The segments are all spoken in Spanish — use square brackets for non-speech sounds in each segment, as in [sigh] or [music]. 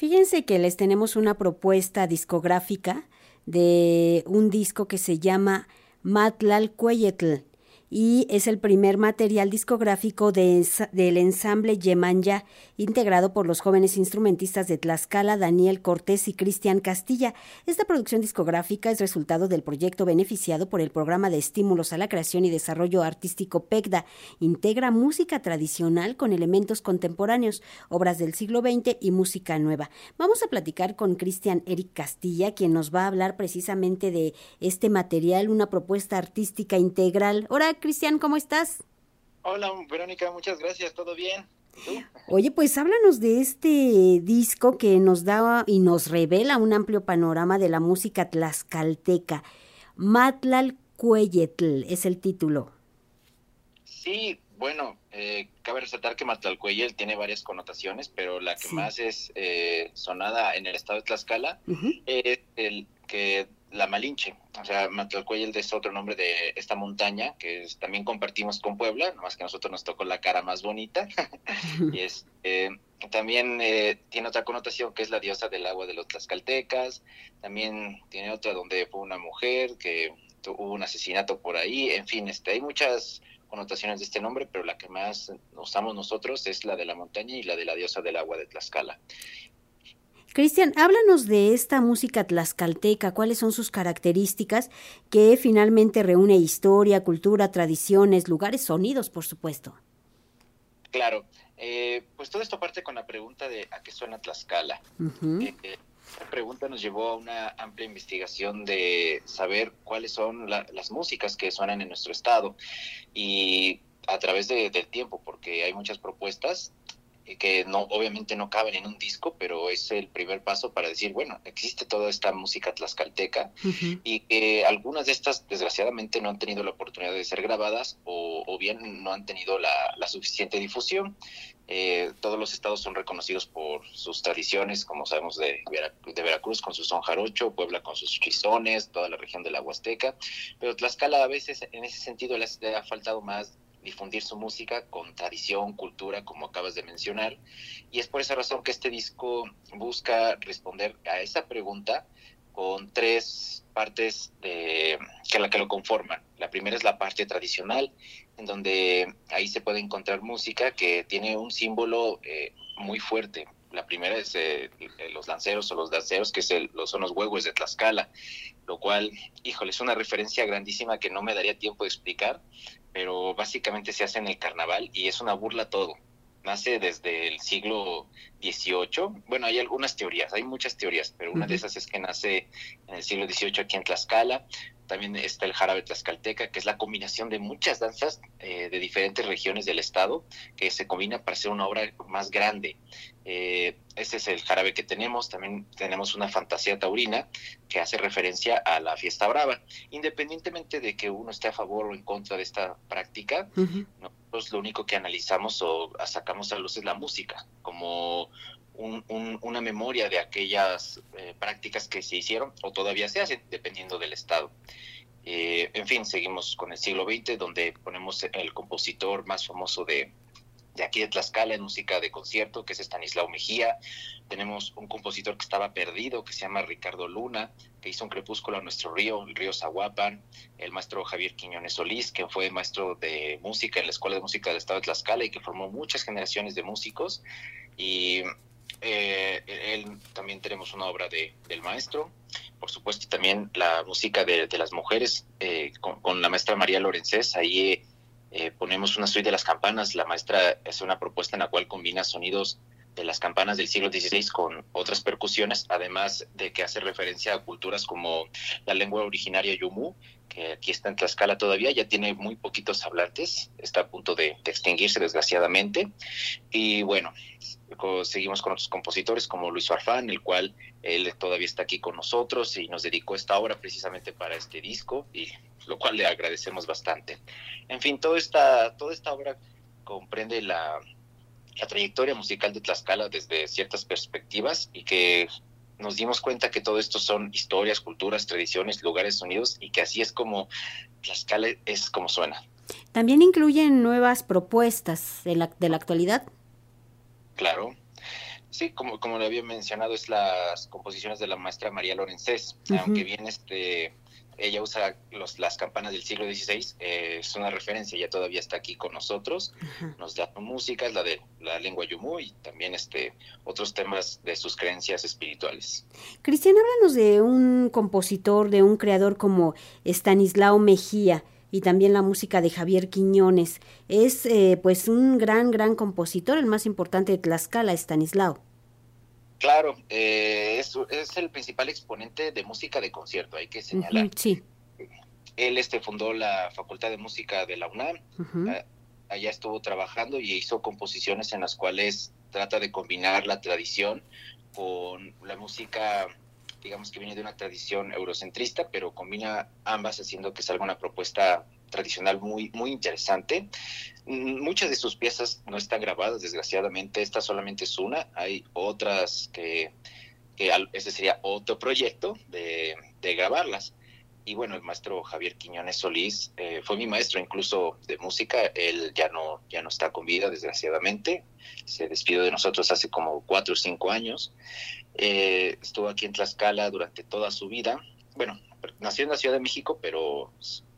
Fíjense que les tenemos una propuesta discográfica de un disco que se llama Matlal Cueyetl y es el primer material discográfico de, del ensamble Yemanya, integrado por los jóvenes instrumentistas de Tlaxcala, Daniel Cortés y Cristian Castilla. Esta producción discográfica es resultado del proyecto beneficiado por el Programa de Estímulos a la Creación y Desarrollo Artístico PECDA. Integra música tradicional con elementos contemporáneos, obras del siglo XX y música nueva. Vamos a platicar con Cristian Eric Castilla, quien nos va a hablar precisamente de este material, una propuesta artística integral. Cristian, ¿cómo estás? Hola, Verónica, muchas gracias, ¿todo bien? Oye, pues háblanos de este disco que nos da y nos revela un amplio panorama de la música tlaxcalteca. Matlal Cueyetl es el título. Sí, bueno, eh, cabe resaltar que Matlalcueyel tiene varias connotaciones, pero la que más es eh, sonada en el estado de Tlaxcala es el que la Malinche. O sea, Matlalcueyel es otro nombre de esta montaña que también compartimos con Puebla, nomás que nosotros nos tocó la cara más bonita. [laughs] y es, eh, también eh, tiene otra connotación que es la diosa del agua de los tlaxcaltecas. También tiene otra donde fue una mujer que hubo un asesinato por ahí. En fin, este, hay muchas connotaciones de este nombre, pero la que más usamos nosotros es la de la montaña y la de la diosa del agua de Tlaxcala. Cristian, háblanos de esta música tlaxcalteca, cuáles son sus características que finalmente reúne historia, cultura, tradiciones, lugares, sonidos, por supuesto. Claro, eh, pues todo esto parte con la pregunta de a qué suena Tlaxcala. Eh, eh, esta pregunta nos llevó a una amplia investigación de saber cuáles son las músicas que suenan en nuestro estado y a través del tiempo, porque hay muchas propuestas que no obviamente no caben en un disco, pero es el primer paso para decir, bueno, existe toda esta música tlaxcalteca y que algunas de estas desgraciadamente no han tenido la oportunidad de ser grabadas o, bien no han tenido la, suficiente difusión. Eh, todos los estados son reconocidos por sus tradiciones, como sabemos de, de Veracruz con su son jarocho, Puebla con sus chizones, toda la región de la Huasteca, pero Tlaxcala a veces en ese sentido le ha faltado más difundir su música con tradición, cultura, como acabas de mencionar. Y es por esa razón que este disco busca responder a esa pregunta con tres partes que la que lo conforman. La primera es la parte tradicional, en donde ahí se puede encontrar música que tiene un símbolo eh, muy fuerte. La primera es eh, los lanceros o los danceros, que es son los huevos de Tlaxcala, lo cual, híjole, es una referencia grandísima que no me daría tiempo de explicar, pero básicamente se hace en el carnaval y es una burla todo. Nace desde el siglo XVIII. Bueno, hay algunas teorías, hay muchas teorías, pero una de esas es que nace en el siglo XVIII aquí en Tlaxcala. También está el jarabe tlaxcalteca, que es la combinación de muchas danzas eh, de diferentes regiones del estado, que se combina para hacer una obra más grande. Eh, ese es el jarabe que tenemos. También tenemos una fantasía taurina que hace referencia a la fiesta brava. Independientemente de que uno esté a favor o en contra de esta práctica, nosotros lo único que analizamos o sacamos a luz es la música, como una memoria de aquellas eh, prácticas que se hicieron o todavía se hacen, dependiendo del estado. Eh, en fin, seguimos con el siglo XX, donde ponemos el compositor más famoso de, de aquí de Tlaxcala en música de concierto, que es Estanislao Mejía. Tenemos un compositor que estaba perdido, que se llama Ricardo Luna, que hizo un crepúsculo a nuestro río, el río Zahuapan. El maestro Javier Quiñones Solís, que fue maestro de música en la Escuela de Música del Estado de Tlaxcala y que formó muchas generaciones de músicos. Y eh, él también tenemos una obra de, del maestro, por supuesto también la música de, las mujeres eh, con, la maestra María Lorenzés, ahí eh, ponemos una suite de las campanas, la maestra hace una propuesta en la cual combina sonidos de las campanas del siglo XVI con otras percusiones, además de que hace referencia a culturas como la lengua originaria Yumu, que aquí está en Tlaxcala todavía, ya tiene muy poquitos hablantes, está a punto de, extinguirse desgraciadamente. Y bueno, seguimos con otros compositores como Luis Farfán, el cual él todavía está aquí con nosotros y nos dedicó esta obra precisamente para este disco, y lo cual le agradecemos bastante. En fin, toda esta, toda esta obra comprende la, la trayectoria musical de Tlaxcala desde ciertas perspectivas y que nos dimos cuenta que todo esto son historias, culturas, tradiciones, lugares, sonidos y que así es como Tlaxcala es como suena. También incluyen nuevas propuestas de la, de la actualidad. Claro. Sí, como, como le había mencionado, es las composiciones de la maestra María Lorenzés, aunque bien este ella usa los, las campanas del siglo XVI, eh, es una referencia, ella todavía está aquí con nosotros, nos da música, es la de la lengua yumú y también este, otros temas de sus creencias espirituales. Cristian, háblanos de un compositor, de un creador como Stanislao Mejía y también la música de Javier Quiñones. Es eh, pues un gran, gran compositor, el más importante de Tlaxcala, Stanislao. Claro, eh, es, es, el principal exponente de música de concierto, hay que señalar. sí. Él este, fundó la Facultad de Música de la UNAM, ah, allá estuvo trabajando y hizo composiciones en las cuales trata de combinar la tradición con la música, digamos que viene de una tradición eurocentrista, pero combina ambas haciendo que salga una propuesta tradicional muy, muy interesante. Mm, muchas de sus piezas no están grabadas, desgraciadamente. Esta solamente es una. Hay otras que, que ese sería otro proyecto de, de grabarlas. Y bueno, el maestro Javier Quiñones Solís eh, fue mi maestro incluso de música. Él ya no, ya no está con vida, desgraciadamente. Se despidió de nosotros hace como cuatro o cinco años. Eh, estuvo aquí en Tlaxcala durante toda su vida. Bueno, nació en la Ciudad de México, pero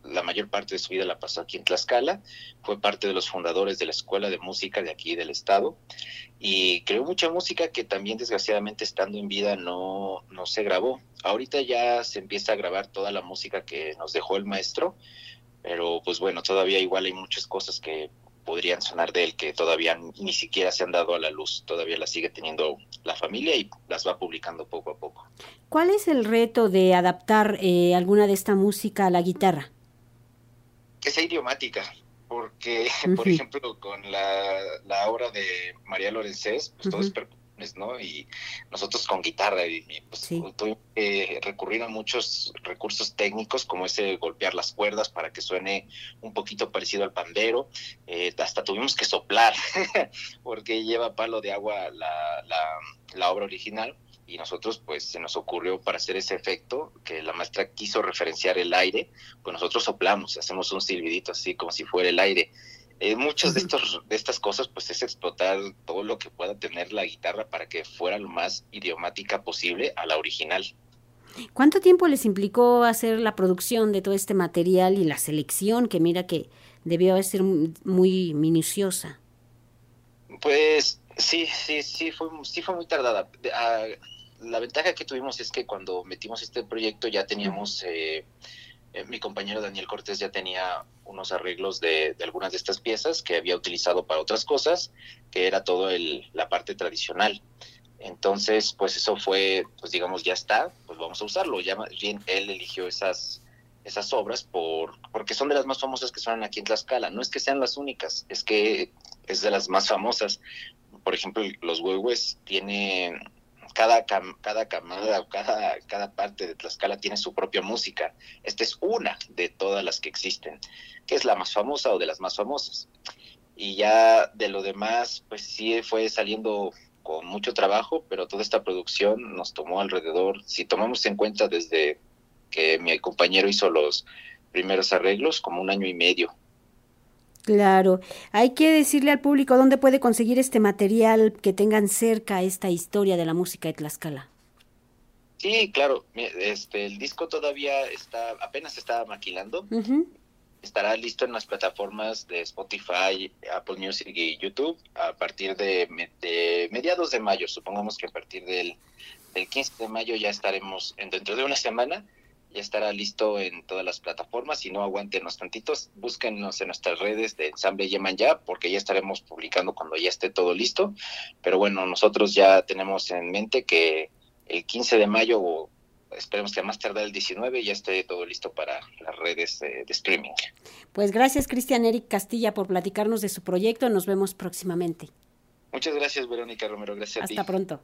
la mayor parte de su vida la pasó aquí en Tlaxcala, fue parte de los fundadores de la Escuela de Música de aquí del estado y creó mucha música que también desgraciadamente estando en vida no, no se grabó. Ahorita ya se empieza a grabar toda la música que nos dejó el maestro, pero pues bueno, todavía igual hay muchas cosas que podrían sonar de él que todavía ni siquiera se han dado a la luz, todavía las sigue teniendo la familia y las va publicando poco a poco. ¿Cuál es el reto de adaptar eh, alguna de esta música a la guitarra? Que sea idiomática, porque, [laughs] por ejemplo, con la, la, obra de María Lorenzés, pues todo es percusiones, ¿no? Y nosotros con guitarra, y, pues tuvimos que recurrir a muchos recursos técnicos, como ese golpear las cuerdas para que suene un poquito parecido al pandero, eh, hasta tuvimos que soplar, [laughs] porque lleva palo de agua la, la, la obra original y nosotros pues se nos ocurrió para hacer ese efecto que la maestra quiso referenciar el aire, pues nosotros soplamos, hacemos un silbidito así como si fuera el aire. Eh, muchas de, estos, de estas cosas pues es explotar todo lo que pueda tener la guitarra para que fuera lo más idiomática posible a la original. ¿Cuánto tiempo les implicó hacer la producción de todo este material y la selección que mira que debió ser muy minuciosa? Pues sí, sí, sí fue, sí fue muy tardada. Ah, la ventaja que tuvimos es que cuando metimos este proyecto ya teníamos, eh, eh, mi compañero Daniel Cortés ya tenía unos arreglos de, algunas de estas piezas que había utilizado para otras cosas, que era todo el, la parte tradicional. Entonces, pues eso fue, pues digamos, ya está, pues vamos a usarlo. Ya bien, él eligió esas, esas obras por, porque son de las más famosas que suenan aquí en Tlaxcala. No es que sean las únicas, es que es de las más famosas. Por ejemplo, los huehues tienen cada, cada camada o cada, cada parte de Tlaxcala tiene su propia música. Esta es una de todas las que existen, que es la más famosa o de las más famosas. Y ya de lo demás, pues sí fue saliendo con mucho trabajo, pero toda esta producción nos tomó alrededor, si tomamos en cuenta desde que mi compañero hizo los primeros arreglos, como un año y medio Claro, hay que decirle al público dónde puede conseguir este material que tengan cerca esta historia de la música de Tlaxcala. Sí, claro, este, el disco todavía está, apenas está maquilando. Estará listo en las plataformas de Spotify, Apple Music y YouTube a partir de, mediados de mayo. Supongamos que a partir del, del 15 de mayo ya estaremos en, dentro de una semana ya estará listo en todas las plataformas. Si no, aguántenos tantitos, búsquenos en nuestras redes de Ensamble Yeman ya, porque ya estaremos publicando cuando ya esté todo listo. Pero bueno, nosotros ya tenemos en mente que el 15 de mayo, o esperemos que a más tardar el 19, ya esté todo listo para las redes de, de streaming. Pues gracias, Cristian Eric Castilla, por platicarnos de su proyecto. Nos vemos próximamente. Muchas gracias, Verónica Romero. Gracias Hasta a ti. pronto.